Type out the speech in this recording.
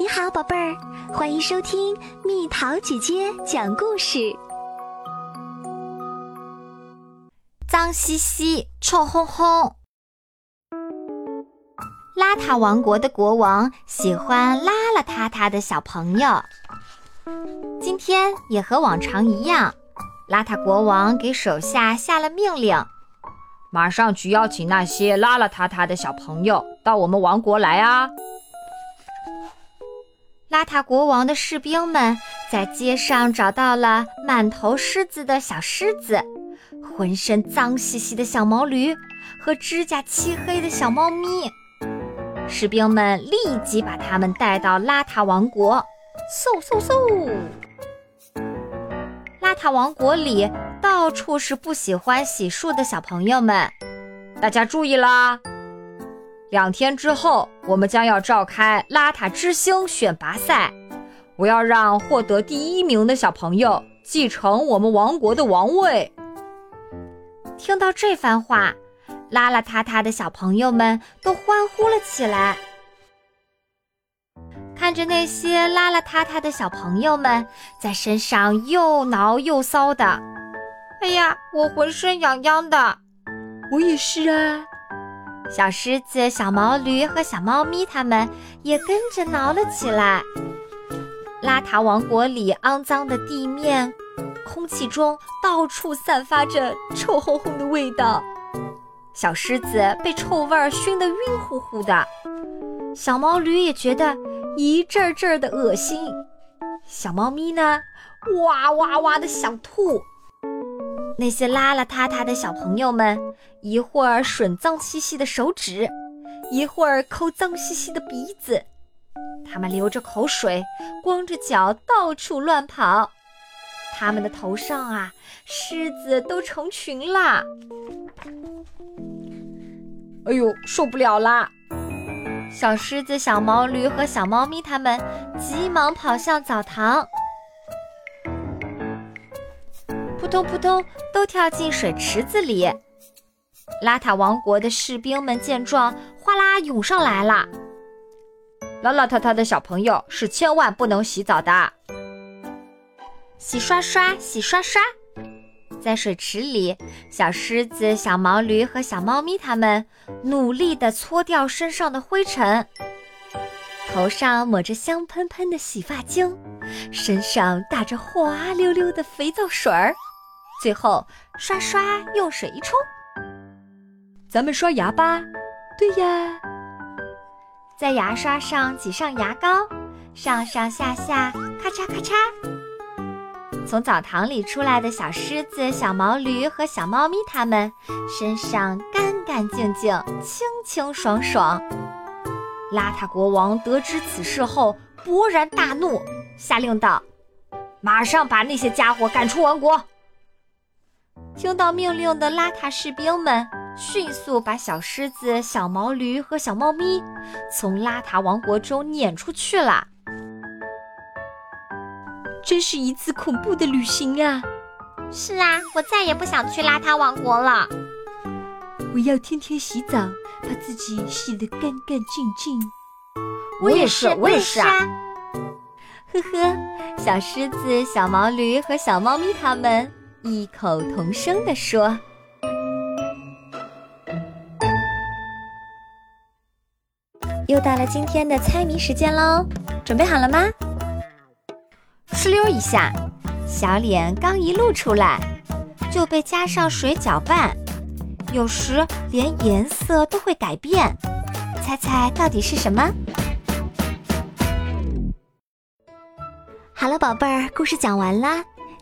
你好，宝贝儿，欢迎收听蜜桃姐姐讲故事。脏兮兮，臭烘烘。邋遢王国的国王喜欢邋邋遢遢的小朋友。今天也和往常一样，邋遢国王给手下下了命令：马上去邀请那些邋邋遢遢的小朋友到我们王国来啊！邋遢国王的士兵们在街上找到了满头虱子的小狮子，浑身脏兮兮的小毛驴和指甲漆黑的小猫咪。士兵们立即把他们带到邋遢王国。嗖嗖嗖！邋遢王国里到处是不喜欢洗漱的小朋友们，大家注意啦！两天之后，我们将要召开邋遢之星选拔赛。我要让获得第一名的小朋友继承我们王国的王位。听到这番话，邋邋遢遢的小朋友们都欢呼了起来。看着那些邋邋遢遢的小朋友们在身上又挠又搔的，哎呀，我浑身痒痒的。我也是啊。小狮子、小毛驴和小猫咪，它们也跟着挠了起来。邋遢王国里肮脏的地面，空气中到处散发着臭烘烘的味道。小狮子被臭味儿熏得晕乎乎的，小毛驴也觉得一阵阵的恶心。小猫咪呢，哇哇哇的想吐。那些邋邋遢遢的小朋友们，一会儿吮脏兮兮的手指，一会儿抠脏兮兮的鼻子，他们流着口水，光着脚到处乱跑。他们的头上啊，虱子都成群啦！哎呦，受不了啦！小狮子、小毛驴和小猫咪，他们急忙跑向澡堂。扑通扑通，都跳进水池子里。邋遢王国的士兵们见状，哗啦涌上来了。邋邋遢遢的小朋友是千万不能洗澡的。洗刷刷，洗刷刷，在水池里，小狮子、小毛驴和小猫咪它们努力地搓掉身上的灰尘，头上抹着香喷喷的洗发精，身上打着滑溜溜的肥皂水儿。最后，刷刷用水一冲，咱们刷牙吧。对呀，在牙刷上挤上牙膏，上上下下，咔嚓咔嚓。从澡堂里出来的小狮子、小毛驴和小猫咪，它们身上干干净净、清清爽爽。邋遢国王得知此事后，勃然大怒，下令道：“马上把那些家伙赶出王国！”听到命令的邋遢士兵们迅速把小狮子、小毛驴和小猫咪从邋遢王国中撵出去了。真是一次恐怖的旅行啊！是啊，我再也不想去邋遢王国了。我要天天洗澡，把自己洗得干干净净。我也是，我也是啊！呵呵，小狮子、小毛驴和小猫咪他们。异口同声地说：“又到了今天的猜谜时间喽，准备好了吗？”哧溜一下，小脸刚一露出来，就被加上水搅拌，有时连颜色都会改变。猜猜到底是什么？好了，宝贝儿，故事讲完啦。